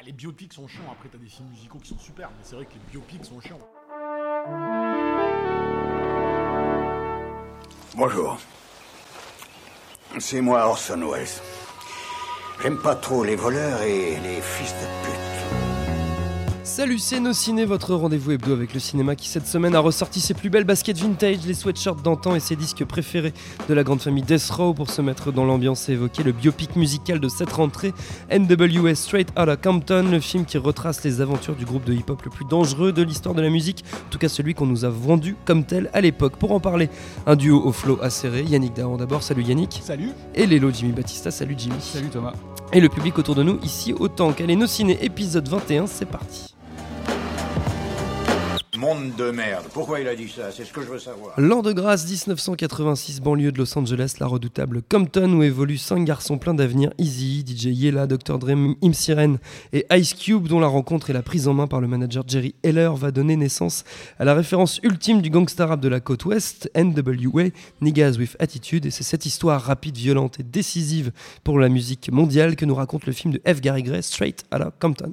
Bah, les biopics sont chiants, après t'as des films musicaux qui sont super, mais c'est vrai que les biopics sont chiants. Bonjour. C'est moi Orson Welles. J'aime pas trop les voleurs et les fils de pute. Salut, c'est Nos Ciné, votre rendez-vous hebdo avec le cinéma qui cette semaine a ressorti ses plus belles baskets vintage, les sweatshirts d'antan et ses disques préférés de la grande famille Death Row pour se mettre dans l'ambiance et évoquer le biopic musical de cette rentrée, NWS Straight Outta Compton, le film qui retrace les aventures du groupe de hip-hop le plus dangereux de l'histoire de la musique, en tout cas celui qu'on nous a vendu comme tel à l'époque. Pour en parler, un duo au flow acéré, Yannick Dahan d'abord, salut Yannick. Salut. Et Lélo Jimmy Batista, salut Jimmy. Salut Thomas. Et le public autour de nous ici autant est Nos Ciné épisode 21, c'est parti. Monde de merde. Pourquoi il a dit ça? C'est ce que je veux savoir. L'an de grâce 1986, banlieue de Los Angeles, la redoutable Compton où évoluent cinq garçons pleins d'avenir, Easy, DJ Yella, Dr. Dre, Im Siren et Ice Cube dont la rencontre et la prise en main par le manager Jerry Heller va donner naissance à la référence ultime du gangsta rap de la côte ouest, NWA, Niggas with Attitude et c'est cette histoire rapide, violente et décisive pour la musique mondiale que nous raconte le film de F. Gary Gray, Straight Outta Compton.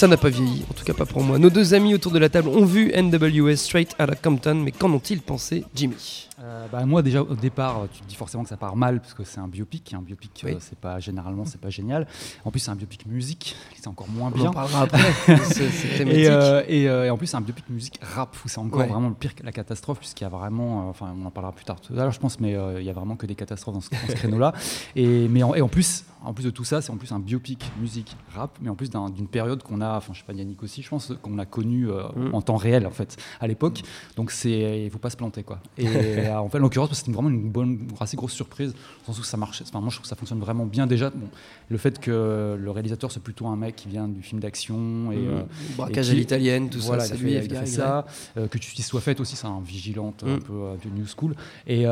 Ça n'a pas vieilli, en tout cas pas pour moi. Nos deux amis autour de la table ont vu NWA Straight Outta Compton, mais qu'en ont-ils pensé, Jimmy? Euh, bah, moi déjà au départ, tu te dis forcément que ça part mal parce que c'est un biopic. Un biopic, Oui. euh, c'est pas généralement c'est pas génial. En plus c'est un biopic musique, c'est encore moins On bien. en parlera après. C'est thématique. Et, euh, et, euh, et en plus, c'est un biopic musique rap où c'est encore Ouais. vraiment le pire que la catastrophe, puisqu'il y a vraiment, euh, enfin, on en parlera plus tard tout à l'heure, je pense, mais euh, il y a vraiment que des catastrophes dans ce, créneau-là. Et mais en, et en plus, en plus de tout ça, c'est en plus un biopic musique rap, mais en plus d'un- d'une période qu'on a, enfin, je sais pas Yannick aussi, je pense qu'on a connue euh, Mm. en temps réel en fait à l'époque. Donc c'est, il faut pas se planter quoi. Et euh, en fait, en l'occurrence, c'était vraiment une bonne, assez grosse surprise, dans le sens où ça marche. Enfin, moi, je trouve que ça fonctionne vraiment bien déjà. Bon, le fait que le réalisateur c'est plutôt un mec qui vient du film d'action et euh, Braquage et à l'italienne, tout voilà, ça, c'est a lui, il a fait ça, euh, que tu sois fait aussi, c'est un vigilante un Mm. peu euh, de New School, et,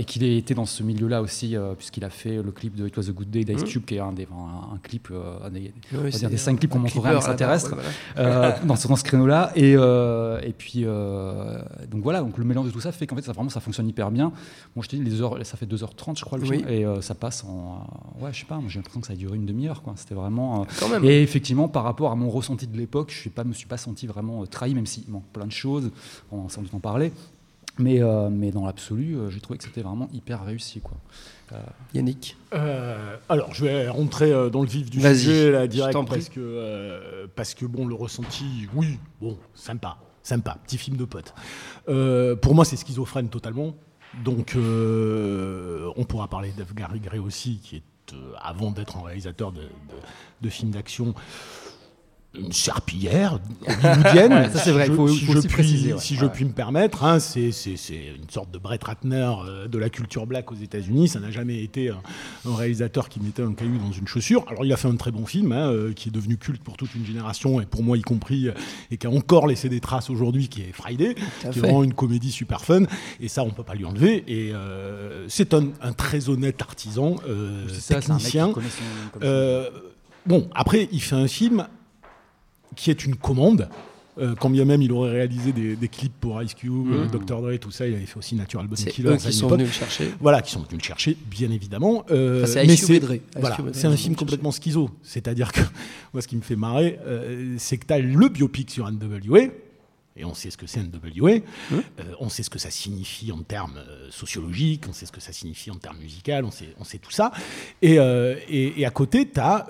et qu'il ait été dans ce milieu-là aussi, puisqu'il a fait le clip de It Was a Good Day d'Ice. Cube, qui est un, des, un, un clip, euh, un des, Oui, on va c'est dire des cinq clips qu'on montrerait à extraterrestre ouais, voilà. euh, dans, ce, dans ce créneau-là. Et, euh, et puis, euh, donc voilà, donc le mélange de tout ça fait qu'en fait, ça, vraiment, ça fonctionne hyper bien. Moi, je te dis, les heures, ça fait 2h30, je crois, le Oui. film, et euh, ça passe en. euh, ouais, je sais pas, moi, j'ai l'impression que ça a duré une demi-heure, quoi. C'était vraiment. euh, et effectivement, par rapport à mon ressenti de l'époque, je ne me suis pas senti vraiment euh, trahi, même s'il manque plein de choses, on doute en parler. Mais, euh, mais dans l'absolu, euh, j'ai trouvé que c'était vraiment hyper réussi. Quoi. Yannick. Euh, alors, je vais rentrer euh, dans le vif du sujet là, direct parce que euh, parce que bon, le ressenti, oui, bon, sympa, sympa, petit film de pote. Euh, pour moi, c'est schizophrène totalement. Donc, euh, on pourra parler. Gary Gray aussi, qui est euh, avant d'être un réalisateur de, de- de films d'action. Une serpillière hollywoodienne, Ouais, ça, c'est vrai, si il faut- si faut je aussi puis- préciser, ouais. Si je puis me permettre, hein, c'est une sorte de Brett Ratner euh, de la culture black aux États-Unis. Ça n'a jamais été un, un réalisateur qui mettait un caillou dans une chaussure. Alors, il a fait un très bon film hein, euh, qui est devenu culte pour toute une génération et pour moi y compris, euh, et qui a encore laissé des traces aujourd'hui, qui est Friday, qui est fait. vraiment une comédie super fun. Et ça, on peut pas lui enlever. Et euh, c'est un, un très honnête artisan, C'est ça, c'est un mec qui technicien. son- bon, après, il fait un film qui est une commande. Euh, quand bien même il aurait réalisé des, des clips pour Ice Cube, euh, Dr. Dre, tout ça, il avait fait aussi Natural C'est Killer. eux qui sont venus le chercher. Voilà, qui sont venus le chercher, bien évidemment. Euh, Enfin, c'est mais. Ice voilà, c'est un film complètement schizo. C'est-à-dire que moi, ce qui me fait marrer, euh, c'est que tu as le biopic sur NWA. Et on sait ce que c'est NWA, Hein Euh, on sait ce que ça signifie en termes sociologiques, on sait ce que ça signifie en termes musicaux, on sait, on sait tout ça. Et, et, et à côté, tu as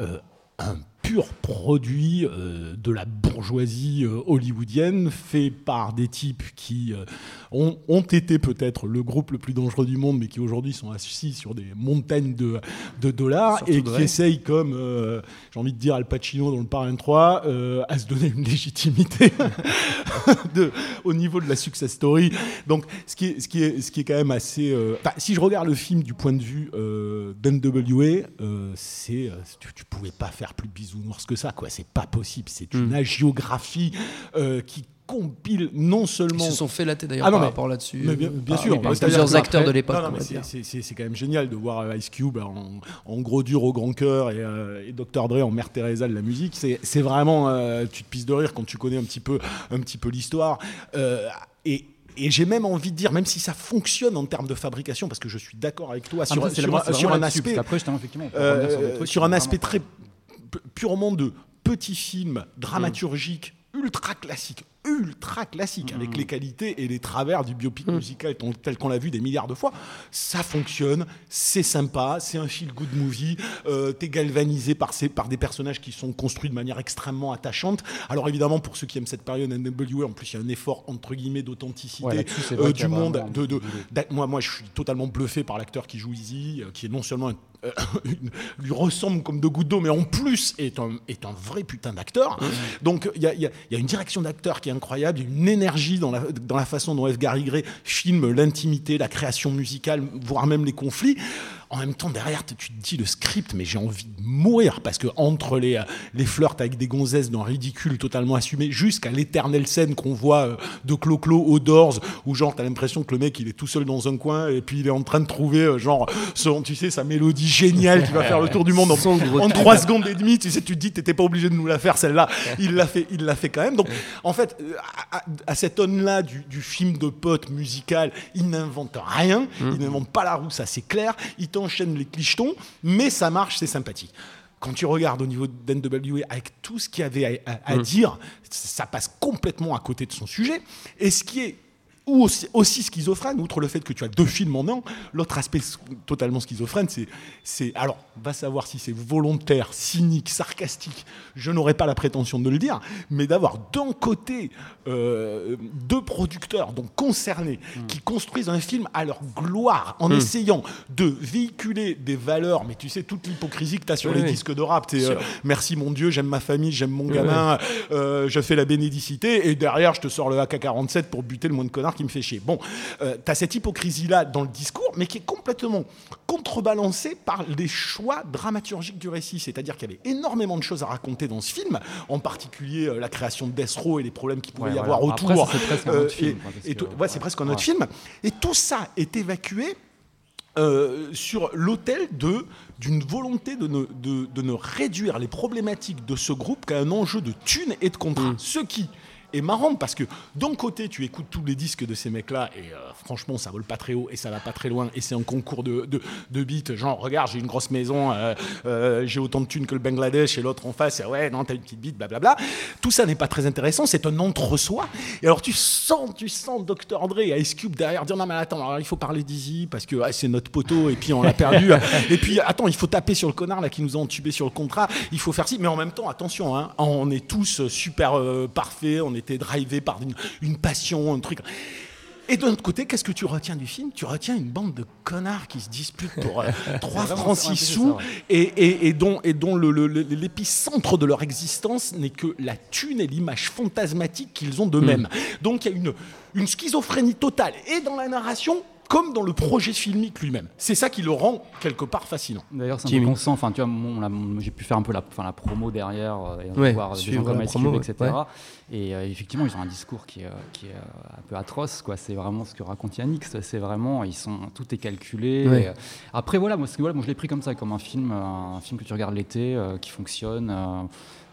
un pur produit euh, de la bourgeoisie euh, hollywoodienne, fait par des types qui euh, ont, ont été peut-être le groupe le plus dangereux du monde, mais qui aujourd'hui sont assis sur des montagnes de, de dollars Surtout et de qui vrai. essayent, comme j'ai envie de dire Al Pacino dans le Parrain 3, euh, à se donner une légitimité de- au niveau de la success story. Donc, ce qui est, ce qui est, ce qui est quand même assez. si je regarde le film du point de vue d'NWA, c'est, tu, tu pouvais pas faire plus bisounours que ça, quoi. C'est pas possible. C'est une agiographie euh, qui compile non Ils seulement. se sont fait latter d'ailleurs Ah non, par mais- rapport là-dessus. mais bien, bien par- sûr, par c'est-à-dire plusieurs acteurs de l'époque. c'est- quand même génial de voir euh, Ice Cube en, en gros dur au grand cœur et, euh, et Dr Dre en Mère Teresa de la musique. C'est vraiment, euh, tu te pisses de rire quand tu connais un petit peu, un petit peu l'histoire. Euh, et et j'ai même envie de dire, même si ça fonctionne en termes de fabrication, parce que je suis d'accord avec toi sur, Après, un- sur aspect, effectivement, sur euh, un aspect très purement de petits films dramaturgiques ultra classiques, ultra classiques, avec les qualités et les travers du biopic musical ton- tel qu'on l'a vu des milliards de fois. Ça fonctionne, c'est sympa, c'est un feel good movie. Euh, T'es galvanisé par, ces, par des personnages qui sont construits de manière extrêmement attachante. Alors évidemment, pour ceux qui aiment cette période NWA, en plus il y a un effort entre guillemets d'authenticité Ouais, euh, du monde. De, moi, moi, je suis totalement bluffé par l'acteur qui joue Easy, euh, qui est non seulement un- euh, lui ressemble comme deux gouttes d'eau, mais en plus est un, est un vrai putain d'acteur. Donc il y a, y a- il y a une direction d'acteur qui est incroyable, il y a une énergie dans la, dans la façon dont F. Gary Gray filme l'intimité, la création musicale, voire même les conflits. En même temps, derrière, tu te dis le script, mais j'ai envie de mourir parce que entre les, euh, les flirts avec des gonzesses d'un ridicule totalement assumé, jusqu'à l'éternelle scène qu'on voit euh, de Clo-Clo aux Doors, où genre t'as l'impression que le mec il est tout seul dans un coin et puis il est en train de trouver euh, genre son, tu sais, sa mélodie géniale qui va faire le tour du monde en, en tube. 3 secondes et demie. Tu sais, tu te dis, t'étais pas obligé de nous la faire celle-là. Il l'a fait, il l'a fait quand même. Donc, en fait, à, à- à cette aune-là du, du film de potes musical, il n'invente rien. Il n'invente pas la roue, ça c'est clair. Il t'enchaîne les clichetons, mais ça marche, c'est sympathique. Quand tu regardes au niveau d'NWA, avec tout ce qu'il y avait à, à- à dire, ça passe complètement à côté de son sujet. Et ce qui est ou aussi, aussi schizophrène, outre le fait que tu as deux films en un, l'autre aspect totalement schizophrène, c'est, c'est, alors, va savoir si c'est volontaire, cynique, sarcastique, je n'aurais pas la prétention de le dire, mais d'avoir d'un côté euh, deux producteurs, donc concernés, qui construisent un film à leur gloire, en essayant de véhiculer des valeurs, mais tu sais, toute l'hypocrisie que tu as sur Oui, les oui. disques de rap, euh, merci mon Dieu, j'aime ma famille, j'aime mon gamin, euh, je fais la bénédicité, et derrière, je te sors le AK-47 pour buter le moins de connard qui me fait chier. Bon, euh, tu as cette hypocrisie-là dans le discours, mais qui est complètement contrebalancée par les choix dramaturgiques du récit. C'est-à-dire qu'il y avait énormément de choses à raconter dans ce film, en particulier euh, la création de Death Row et les problèmes qu'il pouvait Ouais, y voilà. avoir Après, autour. c'est presque un Euh, autre film, et- parce et tout- ouais, c'est presque un autre Ouais. film. Et tout ça est évacué euh, sur l'autel de d'une volonté de ne, de, de ne réduire les problématiques de ce groupe qu'à un enjeu de thunes et de contrat. Ce qui est marrant parce que d'un côté tu écoutes tous les disques de ces mecs-là et euh, franchement ça vole pas très haut et ça va pas très loin et c'est un concours de, de, de beats. Genre regarde j'ai une grosse maison euh, euh, j'ai autant de thunes que le Bangladesh et l'autre en face ouais non t'as une petite bite blablabla tout ça n'est pas très intéressant c'est un entre-soi. Et alors tu sens tu sens Dr Dre et Ice Cube derrière dire non mais attends alors, il faut parler d'Easy parce que ah, c'est notre poteau et puis on l'a perdu. Et puis attends il faut taper sur le connard là qui nous a entubé sur le contrat. Il faut faire ci. Mais en même temps attention hein, on est tous super parfaits on était drivés par une, une passion un truc et de l'autre côté, qu'est-ce que tu retiens du film? Tu retiens une bande de connards qui se disputent pour euh, 3 vraiment francs ça, ouais, 6 c'est sous ouais. et, et- et dont, et dont le- le- le- l'épicentre de leur existence n'est que la thune et l'image fantasmatique qu'ils ont d'eux-mêmes. Donc il y a une, une schizophrénie totale, et dans la narration, comme dans le projet filmique lui-même. C'est ça qui le rend quelque part fascinant. D'ailleurs, c'est un consent. Enfin, tu vois, j'ai pu faire un peu la, promo derrière, euh, et Ouais, voir des gens comme promo, Cube, etc. Ouais. Et euh, effectivement, ils ont un discours qui est, euh, qui est un peu atroce. Quoi. C'est vraiment ce que raconte Yannick. C'est vraiment, ils sont, tout est calculé. Ouais. Et, après, voilà, moi, ce que- voilà, moi, je l'ai pris comme ça, comme un film, un film que tu regardes l'été, euh, qui fonctionne.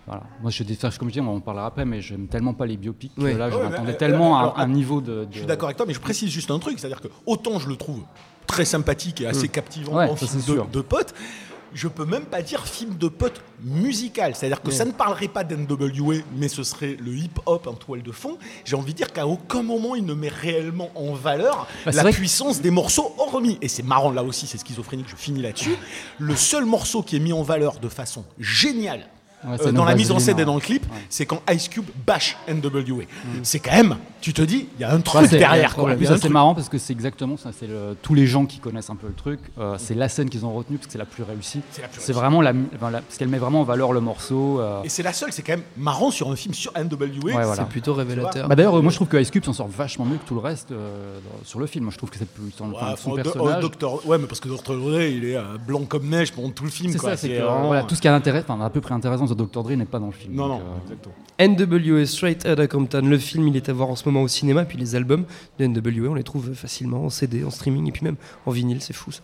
Euh, voilà. Moi, je détache, comme je dis, on en parlera après, mais j'aime tellement pas les biopics. que Ouais. là, je m'attendais mais, tellement euh, à un niveau de. Je suis d'accord avec toi, mais je précise juste un truc, c'est-à-dire que autant je le trouve très sympathique et assez captivant Ouais, en film de, de potes, je peux même pas dire film de potes musical. C'est-à-dire que ça ne parlerait pas d'NWA, mais ce serait le hip-hop en toile de fond. J'ai envie de dire qu'à aucun moment il ne met réellement en valeur Bah, la que- puissance des morceaux hormis. Et c'est marrant là aussi, c'est schizophrénique, je finis là-dessus. Le seul morceau qui est mis en valeur de façon géniale Ouais, euh, dans la mise en scène et dans le clip, Ouais. c'est quand Ice Cube bash NWA. C'est quand même, tu te dis, il y a un truc derrière. c'est marrant parce que c'est exactement ça. C'est le- tous les gens qui connaissent un peu le truc. euh, c'est la scène qu'ils ont retenue parce que c'est la plus réussie. C'est vraiment la, enfin, la- parce qu'elle met vraiment en valeur le morceau. euh. Et c'est la seule, c'est quand même marrant sur un film sur NWA. Ouais, voilà. C'est plutôt révélateur. Bah d'ailleurs, euh, moi je trouve que Ice Cube s'en sort vachement mieux que tout le reste euh, sur le film. Moi je trouve que c'est plus son, son Do- personnage. oh, Dr. ouais, mais parce que Dr. Dre, il est blanc comme neige pendant tout le film. C'est ça, c'est que tout ce qui a intérêt, enfin à peu près intéressant de Dr. Dre n'est pas dans le film. Non, donc, non, euh, exactement. NWA Straight Outta Compton, le film il est à voir en ce moment au cinéma, puis les albums de NWA on les trouve facilement en CD, en streaming et puis même en vinyle, c'est fou ça.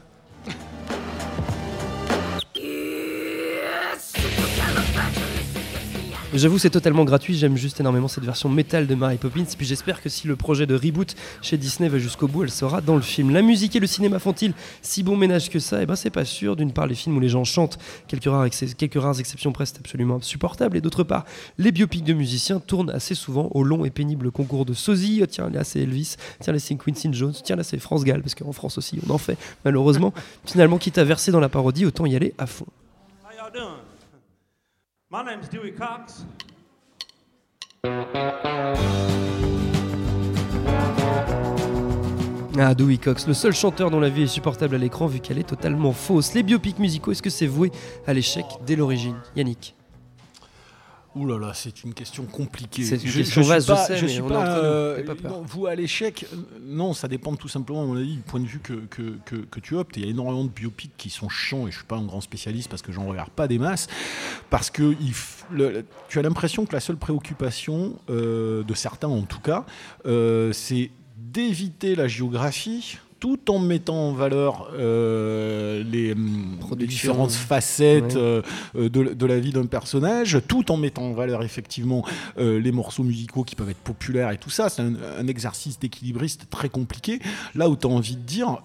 J'avoue c'est totalement gratuit, j'aime juste énormément cette version métal de Mary Poppins, puis j'espère que si le projet de reboot chez Disney va jusqu'au bout, elle sera dans le film. La musique et le cinéma font-ils si bon ménage que ça? Eh ben c'est pas sûr, d'une part les films où les gens chantent, quelques rares, exceptions près c'est absolument insupportable, et d'autre part les biopics de musiciens tournent assez souvent au long et pénible concours de sosie. Oh, tiens, là c'est Elvis, tiens là c'est Quincy Jones, tiens là c'est France Gall, parce qu'en France aussi on en fait malheureusement. Finalement, quitte à verser dans la parodie, autant y aller à fond. How? Ah, Dewey Cox, le seul chanteur dont la vie est supportable à l'écran vu qu'elle est totalement fausse. Les biopics musicaux, est-ce que c'est voué à l'échec dès l'origine? Yannick Ouh là là, c'est une question compliquée. C'est une Je- question suis vaste, je pas- sais, mais suis on pas, euh, fais pas peur. non, vous à l'échec, non, ça dépend tout simplement, à mon avis, du point de vue que, que, que, que tu optes. Il y a énormément de biopics qui sont chiants et je suis pas un grand spécialiste parce que j'en regarde pas des masses. Parce que il f- le- tu as l'impression que la seule préoccupation euh, de certains, en tout cas, euh, c'est d'éviter la géographie tout en mettant en valeur euh, les, hum, les différentes facettes Ouais. euh, euh, de, de la vie d'un personnage, tout en mettant en valeur effectivement euh, les morceaux musicaux qui peuvent être populaires et tout ça. C'est un, un exercice d'équilibriste très compliqué. Là où tu as envie de dire,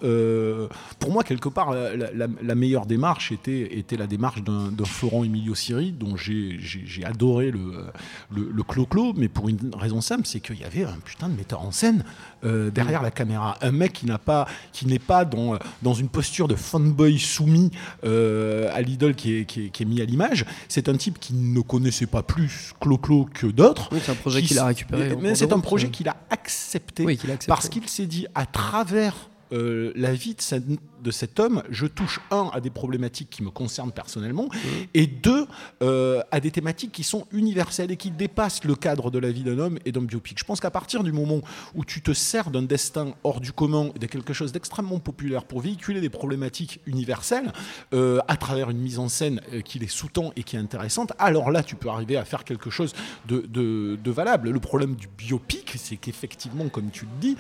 pour moi, quelque part, la, la- la meilleure démarche était, était la démarche d'un Florent Emilio Siri, dont j'ai adoré le, le, clo-clo, mais pour une raison simple, c'est qu'il y avait un putain de metteur en scène derrière la caméra. Un mec qui n'a pas, qui n'est pas dans, dans une posture de fanboy soumis euh, à l'idole qui est, qui, est, qui est mis à l'image. C'est un type qui ne connaissait pas plus clo-clo que d'autres. Oui, c'est un projet Qui qu'il a récupéré. Mais c'est un projet euh. qu'il a accepté Oui, qu'il a accepté. parce qu'il s'est dit à travers euh, la vie de, cet homme, je touche un à des problématiques qui me concernent personnellement et deux euh, à des thématiques qui sont universelles et qui dépassent le cadre de la vie d'un homme et d'un biopic. Je pense qu'à partir du moment où tu te sers d'un destin hors du commun et de quelque chose d'extrêmement populaire pour véhiculer des problématiques universelles euh, à travers une mise en scène qui les sous-tend et qui est intéressante, alors là tu peux arriver à faire quelque chose de, de- de valable. Le problème du biopic, c'est qu'effectivement, comme tu le dis,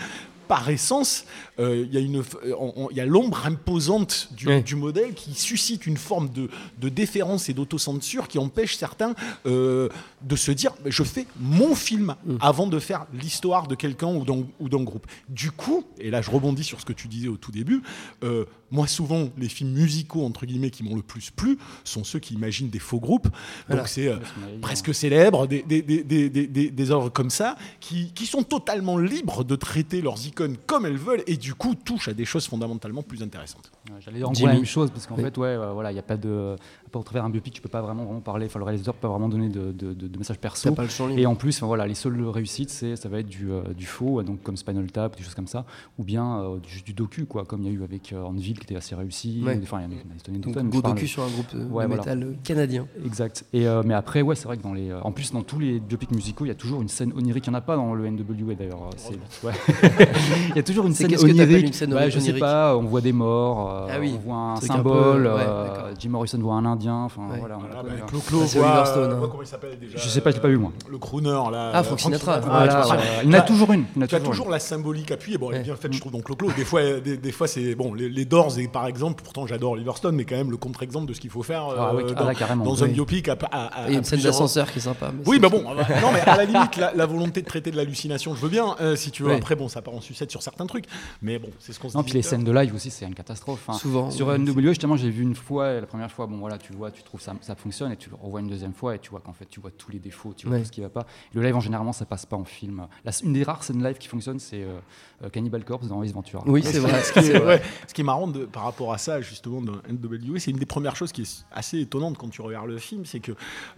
par essence, euh, il y a une, euh, il y a l'ombre imposante du, modèle qui suscite une forme de, de déférence et d'autocensure qui empêche certains euh, de se dire je fais mon film avant de faire l'histoire de quelqu'un ou d'un ou d'un groupe. Du coup, et là je rebondis sur ce que tu disais au tout début, euh, moi souvent les films musicaux entre guillemets qui m'ont le plus plu sont ceux qui imaginent des faux groupes. Voilà. Donc c'est euh, dit, presque célèbres, des, des, des, des, des, des- des œuvres comme ça, qui, qui sont totalement libres de traiter leurs icônes comme elles veulent et du coup touchent à des choses fondamentalement plus intéressantes. Ouais, J'allais dire en gros la même chose parce qu'en Oui. fait, ouais, euh, voilà, il y a pas de, au travers d'un biopic, tu peux pas vraiment, vraiment parler. Enfin, le réalisateur peut pas vraiment donner de, de, de- de messages perso. Pas le champ libre. Et en plus, enfin, voilà, les seules réussites, c'est, ça va être du, euh, du faux, donc comme Spinal Tap, des choses comme ça, ou bien euh, du, juste du docu, quoi, comme il y a eu avec euh, Anvil qui était assez réussi. Ouais. Enfin, il y en a, il y en a des Donc, gros docu sur un groupe de Ouais, voilà. canadien. Exact. Et euh, mais après, ouais, c'est vrai que dans les, euh, en plus dans tous les biopics musicaux, il y a toujours une scène onirique. Il n'y en a pas dans le NWA d'ailleurs. c'est- ouais. il y a toujours une scène qu'est-ce que t'appelles onirique. une scène Bah, je sais pas. On voit des morts. euh, Ah oui, On voit un symbole. peu, ouais, euh. Jim Morrison voit un Indien. Enfin Ouais. voilà. on Voilà, a- bah. Clo-Clo Ah, voit- Stone, hein. voit comment il s'appelle déjà Je sais pas, je l'ai pas vu, moi. Le crooner là. Ah, euh, Frank Sinatra. Vois, ouais. Il y en a toujours une. Il y a Tu as toujours la symbolique appuyée. Bon, elle est bien faite, je trouve, dans Clo-Clo. Des fois, des, des fois c'est bon. Les, les Doors, et par exemple, pourtant j'adore Liverstone, mais quand même le contre-exemple de ce qu'il faut faire euh, Ah ah dans, un biopic. Il y a une scène d'ascenseur qui est sympa. mais Oui, c'est- bah bon, euh, non, mais à la limite, la, volonté de traiter de l'hallucination, je veux bien, euh, si tu veux. Après, bon, ça part en sucette sur certains trucs, mais bon, c'est ce qu'on se Non, dit. puis les scènes de live aussi, c'est une catastrophe. Enfin, Souvent. Sur ouais. NWA, justement, j'ai vu une fois, la première fois, bon voilà, tu, vois, tu trouves ça, ça fonctionne, et tu le revois une deuxième fois, et tu vois qu'en fait, tu vois tous les défauts, tu vois Ouais. tout ce qui va pas. Le live, en généralement, ça passe pas en film. La- une des rares scènes live qui fonctionne, c'est euh, euh, Cannibal Corpse dans Ace Ventura. Oui, c'est vrai. Ce qui, est, c'est vrai. ouais, ce qui est marrant de- par rapport à ça, justement, dans NWA, c'est une des premières choses qui est assez étonnante quand tu regardes le film, c'est que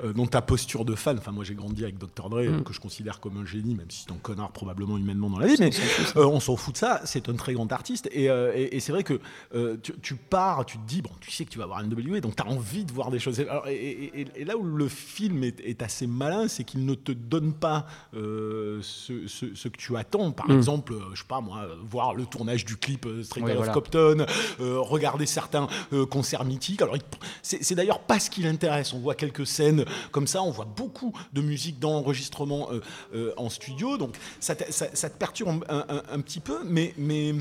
euh, dans ta posture de fan, enfin moi j'ai grandi avec Dr. Dre, Mm. que je considère comme un génie, même si c'est un connard probablement humainement dans la vie, mais euh, on s'en fout de ça, c'est un très grand artiste, et, euh, et- et c'est vrai que euh, tu, tu pars, tu te dis, bon, tu sais que tu vas voir NWA, donc tu as envie de voir des choses. Alors, et, là où le film est, est assez malin, c'est qu'il ne te donne pas euh, ce, ce- ce que tu attends. Par Mm. exemple, euh, je sais pas moi, euh, voir le tournage du clip euh, Straight Oui, Outta voilà. Compton, euh, regarder certains euh, concerts mythiques. Alors, c'est d'ailleurs pas ce qui l'intéresse. On voit quelques scènes comme ça, on voit beaucoup de musique dans l'enregistrement euh, euh, en studio, donc ça te, ça- ça te perturbe un, un- un petit peu, mais, mais,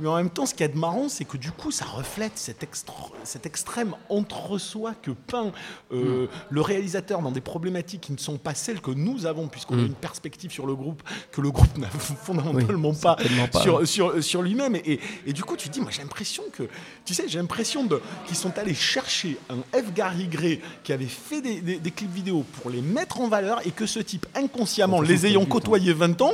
mais en même temps, ce qu'il y a de marrant, c'est que du coup, ça reflète cet, extra- cet extrême entre-soi que peint euh, le réalisateur dans des problématiques qui ne sont pas celles que nous avons, puisqu'on a Mm. une perspective sur le groupe que le groupe n'a fondamentalement pas, sur, ouais. sur, sur lui-même. Et, et- et du coup, tu te dis, moi j'ai l'impression que, tu sais, j'ai l'impression qu'ils sont allés chercher un F. Gary Gray qui avait fait des, des- des clips vidéo pour les mettre en valeur et que ce type, inconsciemment, les ayant côtoyés 20 ans,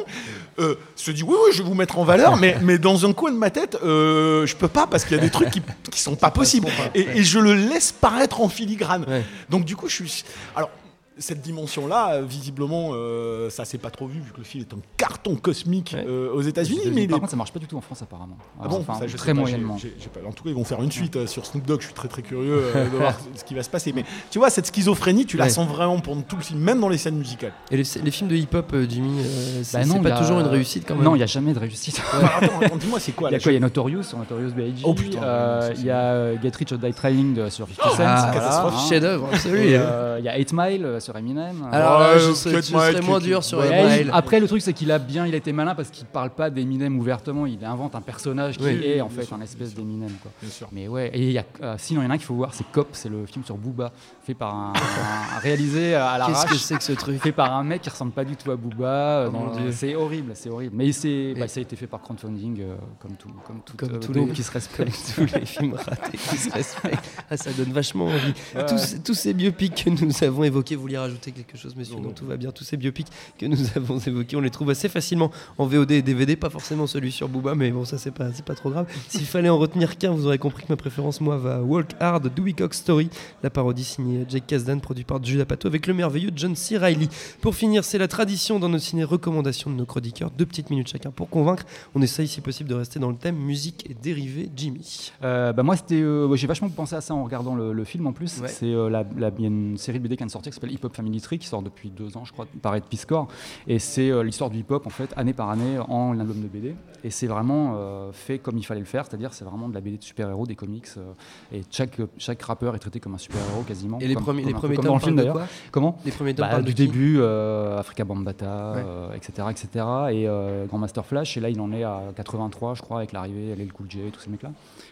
euh, se dit, oui, oui, je vais vous mettre en valeur, mais, mais dans un coin de ma tête, euh, je peux pas parce qu'il y a des trucs qui, qui sont pas possibles. Et, et je le laisse paraître en filigrane. Donc du coup, je suis. Alors. Cette dimension-là, euh, visiblement, euh, ça s'est pas trop vu vu que le film est un carton cosmique Ouais. euh, aux États-unis. Mais il par contre, ça marche pas du tout en France, apparemment. ah bon, Enfin, ça, je très pas, moyennement. pas- En tout cas, ils vont faire une suite euh, sur Snoop Dogg. Je suis très très curieux euh, de voir ce qui va se passer. Mais tu vois, cette schizophrénie, tu la sens vraiment pendant tout le film, même dans les scènes musicales. Et les, les films de hip-hop, euh, Jimmy, euh, c'est Bah pas y a- toujours une réussite quand même. Non, il n'y a jamais de réussite. Alors, attends, attends, dis-moi, c'est quoi Il y a quoi Il y a Notorious sur Notorious B.I.G. Oh, putain, Il y a Get Rich or Die Trying sur 50 Cent. Ah, hein. Chef-d'œuvre, Il y a 8 Mile sur Eminem. Alors là, je euh, serais, je serais moins dur sur il- après, le truc, c'est qu'il a bien, il a été malin parce qu'il parle pas d'Eminem ouvertement. Il invente un personnage qui Oui. est en fait sûr, un espèce d'Eminem. quoi. Bien sûr. Mais ouais, et il y a, euh, sinon, il y en a un qu'il faut voir, c'est Cop, c'est le film sur Booba, fait par un, un- réalisé à Qu'est-ce que c'est que ce truc Fait par un mec qui ressemble pas du tout à Booba. euh, Oh c'est horrible, c'est horrible. Mais c'est, bah, ça a été fait par crowdfunding, euh, comme tout, comme tout, Comme euh, tous les- qui se Comme respecte. tous les films ratés qui se respectent. Ah, ça donne vachement envie. Ouais. Tous, ces- tous ces biopics que nous avons évoqués, vous vouliez rajouter quelque chose, monsieur Non, Non, non. tout va bien. Tous ces biopics que nous avons évoqués, on les trouve assez facilement en VOD et DVD, pas forcément celui sur Booba, mais bon, ça c'est pas, c'est pas trop grave. S'il fallait en retenir qu'un, vous aurez compris que ma préférence, moi, va à Walk Hard, Dewey Cox Story, la parodie signée Jake Kasdan, produit par Judah Pato, avec le merveilleux John C. Reilly. Pour finir, c'est la tradition dans nos ciné recommandations de nos chroniqueurs, deux petites minutes chacun pour convaincre. On essaye, si possible, de rester dans le thème musique et dérivés. Jimmy. Euh, bah moi, c'était, euh, j'ai vachement pensé à ça en regardant le, le film en plus. Ouais. C'est euh, la, la- il y a une série de BD qui vient de sortir qui s'appelle Hip Hop Family Tree qui sort depuis deux ans, je crois, par Ed Piscor. Et c'est euh, l'histoire du hip hop en fait, année par année, en album de BD. Et c'est vraiment euh, fait comme il fallait le faire, c'est-à-dire c'est vraiment de la BD de super-héros, des comics. euh, et chaque, chaque rappeur est traité comme un super-héros quasiment. Et les comme- premiers, comme les premiers tomes dans le film parlent de d'ailleurs. quoi Comment Les premiers tomes bah, de du début, Africa Bambata, Ouais. etc., etc. Et Grand Master Flash. Et là, il en est à 83, je crois, avec l'arrivée, LL Cool J, tous ces mecs-là.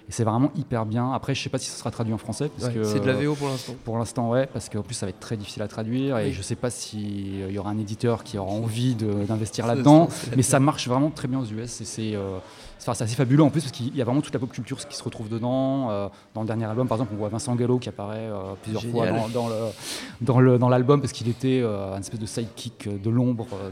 Et c'est vraiment hyper bien. Après, je sais pas si ça sera traduit en français. Parce Ouais, que, C'est de la VO pour l'instant. Pour l'instant, ouais, parce qu'en plus, ça va être très difficile à traduire. Et Oui. je sais pas s'il y aura un éditeur qui aura envie d'investir là-dedans. Mais ça marche vraiment très bien aux US. Et c'est. euh, c'est assez fabuleux en plus parce qu'il y a vraiment toute la pop culture qui se retrouve dedans. Euh, dans le dernier album, par exemple, on voit Vincent Gallo qui apparaît euh, plusieurs fois dans, dans le dans le dans l'album parce qu'il était euh, un espèce de sidekick euh, de l'ombre euh,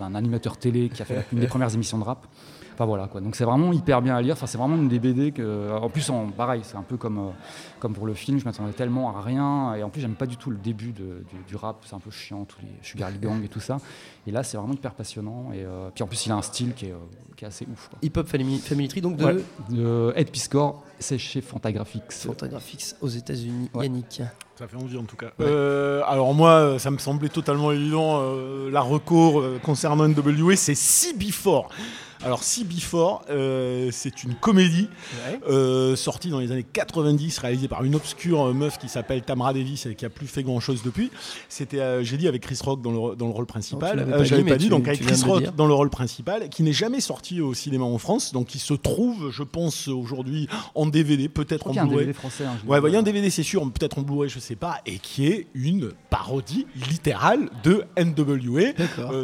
d'un animateur télé qui a fait une des premières émissions de rap. Enfin voilà quoi. Donc c'est vraiment hyper bien à lire. Enfin c'est vraiment une des BD que en plus en pareil c'est un peu comme euh, comme pour le film. Je m'attendais tellement à rien et en plus j'aime pas du tout le début de- du, du rap. C'est un peu chiant tous les Sugar Gang et tout ça. Et là c'est vraiment hyper passionnant et euh, puis en plus il a un style qui est euh, qui est assez ouf. quoi. Hip Hop Family, Family Tree, donc de Ouais. De Ed Piscor, c'est chez Fantagraphics. Fantagraphics aux États-Unis. Ouais. Yannick. Ça fait envie en tout cas. Euh, alors moi, ça me semblait totalement évident. euh, la recours euh, concernant NWA, c'est CB4. Alors CB4, euh, c'est une comédie euh, sortie dans les années 90, réalisée par une obscure euh, meuf qui s'appelle Tamra Davis et qui a plus fait grand chose depuis. C'était, euh, j'ai dit avec Chris Rock dans le, dans le rôle Non, principal. Euh, pas J'avais dit, pas dit, tu- donc avec Chris Rock dans le rôle principal, qui n'est jamais sorti au cinéma en France, donc qui se trouve, je pense, aujourd'hui en DVD, peut-être en qu'il y a un Blu-ray. DVD français. hein, Ouais, bah, il y a un vu. DVD, c'est sûr, peut-être en Blu-ray, je sais pas, et qui est une parodie littérale de NWA,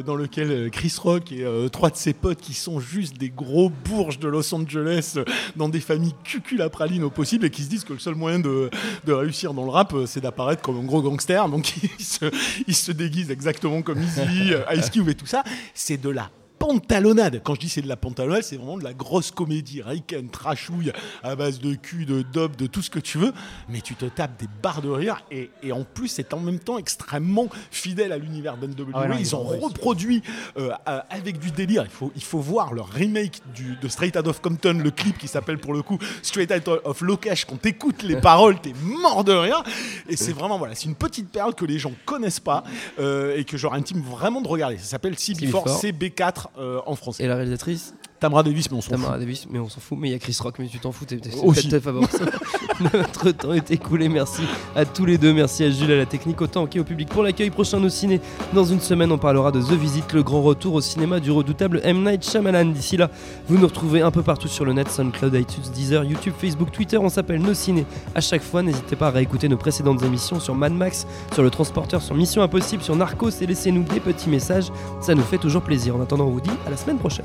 dans lequel Chris Rock et trois de ses potes qui sont juste des gros bourges de Los Angeles euh, dans des familles cuculapraline au possible et qui se disent que le seul moyen de, réussir dans le rap, euh, c'est d'apparaître comme un gros gangster. Donc ils se, ils se déguisent exactement comme Easy, euh, Ice Cube et tout ça. C'est de la pantalonnade. Quand je dis c'est de la pantalonnade, c'est vraiment de la grosse comédie, Riken, trashouille, à base de cul, de dope, de tout ce que tu veux. Mais tu te tapes des barres de rire et, et en plus, c'est en même temps extrêmement fidèle à l'univers d'NWA. Ah ouais, ils ils ont reproduit euh, avec du délire. Il faut, il faut voir leur remake du, de Straight Out of Compton, le clip qui s'appelle pour le coup Straight Out of Locash. Quand t'écoutes les paroles, t'es mort de rire. Et c'est vraiment, voilà, c'est une petite perle que les gens connaissent pas euh, et que leur intime vraiment de regarder. Ça s'appelle CB4, CB4. CB4 euh, en français. Et la réalisatrice? Tamara Davis, mais on s'en Tamara fout. Davis, mais on s'en fout. Mais il y a Chris Rock, mais tu t'en fous, t'es t'es favorite. Notre temps est écoulé. Merci à tous les deux. Merci à Jules, à la technique, autant qu'au public pour l'accueil. Prochain nos ciné. Dans une semaine, on parlera de The Visit, le grand retour au cinéma du redoutable M. Night Shyamalan. D'ici là, vous nous retrouvez un peu partout sur le net SoundCloud, iTunes, Deezer, YouTube, Facebook, Twitter. On s'appelle Nos Ciné à chaque fois. N'hésitez pas à réécouter nos précédentes émissions sur Mad Max, sur Le Transporteur, sur Mission Impossible, sur Narcos et laissez-nous des petits messages. Ça nous fait toujours plaisir. En attendant, on vous dit à la semaine prochaine.